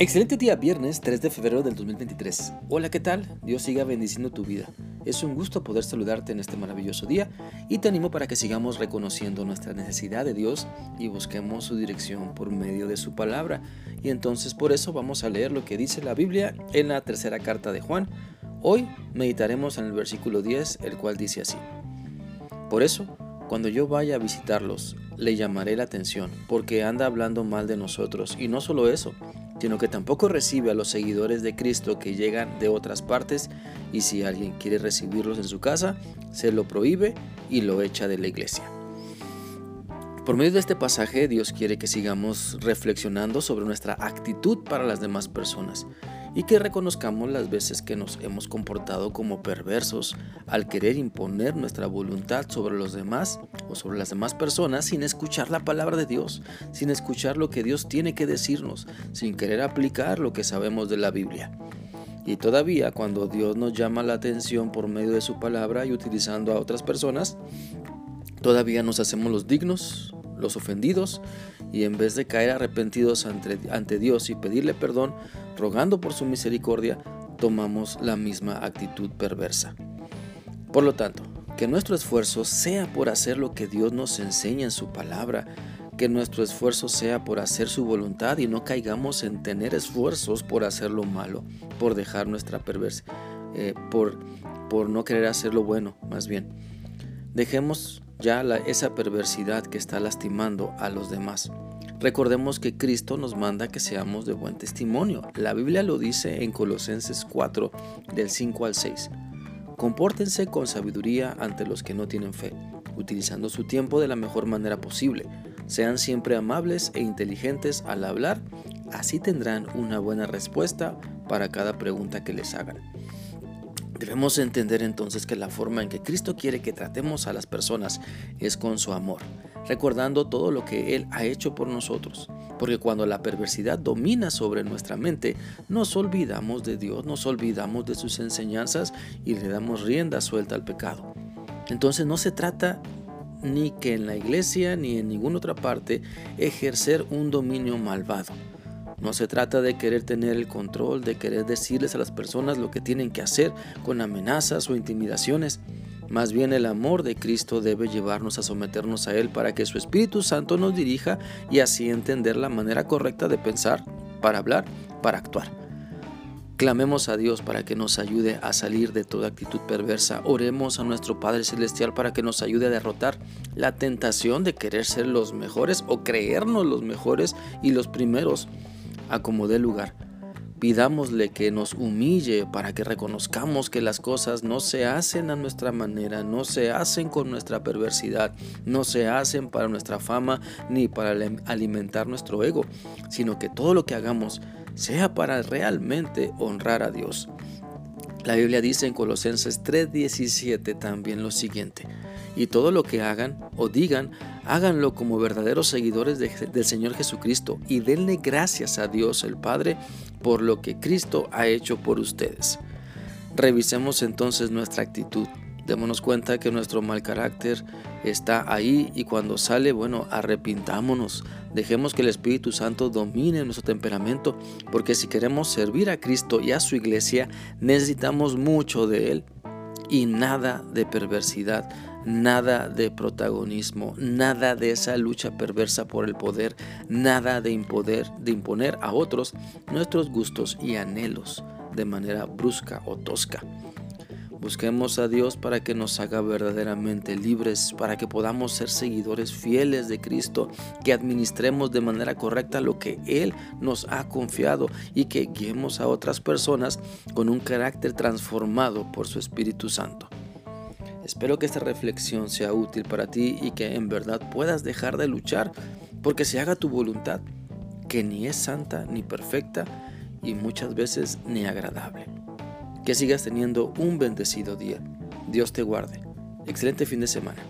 Excelente día, viernes 3 de febrero del 2023. Hola, ¿qué tal? Dios siga bendiciendo tu vida. Es un gusto poder saludarte en este maravilloso día y te animo para que sigamos reconociendo nuestra necesidad de Dios y busquemos su dirección por medio de su palabra. Y entonces por eso vamos a leer lo que dice la Biblia en la tercera carta de Juan. Hoy meditaremos en el versículo 10, el cual dice así. Por eso, cuando yo vaya a visitarlos, le llamaré la atención, porque anda hablando mal de nosotros. Y no solo eso, sino que tampoco recibe a los seguidores de Cristo que llegan de otras partes y si alguien quiere recibirlos en su casa, se lo prohíbe y lo echa de la iglesia. Por medio de este pasaje, Dios quiere que sigamos reflexionando sobre nuestra actitud para las demás personas y que reconozcamos las veces que nos hemos comportado como perversos al querer imponer nuestra voluntad sobre los demás o sobre las demás personas sin escuchar la palabra de Dios, sin escuchar lo que Dios tiene que decirnos, sin querer aplicar lo que sabemos de la Biblia. Y todavía cuando Dios nos llama la atención por medio de su palabra y utilizando a otras personas, todavía nos hacemos los dignos, los ofendidos, y en vez de caer arrepentidos ante, ante Dios y pedirle perdón, rogando por su misericordia, tomamos la misma actitud perversa. Por lo tanto, que nuestro esfuerzo sea por hacer lo que Dios nos enseña en su palabra, que nuestro esfuerzo sea por hacer su voluntad y no caigamos en tener esfuerzos por hacer lo malo, por dejar nuestra perversa, eh, por, por no querer hacer lo bueno, más bien. Dejemos ya esa perversidad que está lastimando a los demás. Recordemos que Cristo nos manda que seamos de buen testimonio. La Biblia lo dice en Colosenses 4, del 5 al 6. Compórtense con sabiduría ante los que no tienen fe, utilizando su tiempo de la mejor manera posible. Sean siempre amables e inteligentes al hablar, así tendrán una buena respuesta para cada pregunta que les hagan. Debemos entender entonces que la forma en que Cristo quiere que tratemos a las personas es con su amor, recordando todo lo que Él ha hecho por nosotros. Porque cuando la perversidad domina sobre nuestra mente, nos olvidamos de Dios, nos olvidamos de sus enseñanzas y le damos rienda suelta al pecado. Entonces no se trata ni que en la iglesia ni en ninguna otra parte ejercer un dominio malvado no se trata de querer tener el control, de querer decirles a las personas lo que tienen que hacer con amenazas o intimidaciones. Más bien el amor de Cristo debe llevarnos a someternos a Él para que su Espíritu Santo nos dirija y así entender la manera correcta de pensar, para hablar, para actuar. Clamemos a Dios para que nos ayude a salir de toda actitud perversa. Oremos a nuestro Padre Celestial para que nos ayude a derrotar la tentación de querer ser los mejores o creernos los mejores y los primeros acomode lugar. Pidámosle que nos humille para que reconozcamos que las cosas no se hacen a nuestra manera, no se hacen con nuestra perversidad, no se hacen para nuestra fama ni para alimentar nuestro ego, sino que todo lo que hagamos sea para realmente honrar a Dios. La Biblia dice en Colosenses 3:17 también lo siguiente, y todo lo que hagan o digan, háganlo como verdaderos seguidores del Señor Jesucristo y denle gracias a Dios el Padre por lo que Cristo ha hecho por ustedes. Revisemos entonces nuestra actitud. Démonos cuenta que nuestro mal carácter está ahí y cuando sale, bueno, arrepintámonos. Dejemos que el Espíritu Santo domine nuestro temperamento, porque si queremos servir a Cristo y a su iglesia, necesitamos mucho de Él y nada de perversidad, nada de protagonismo, nada de esa lucha perversa por el poder, nada de, de imponer a otros nuestros gustos y anhelos de manera brusca o tosca. Busquemos a Dios para que nos haga verdaderamente libres, para que podamos ser seguidores fieles de Cristo, que administremos de manera correcta lo que Él nos ha confiado y que guiemos a otras personas con un carácter transformado por su Espíritu Santo. Espero que esta reflexión sea útil para ti y que en verdad puedas dejar de luchar porque se haga tu voluntad, que ni es santa ni perfecta y muchas veces ni agradable. Que sigas teniendo un bendecido día. Dios te guarde. Excelente fin de semana.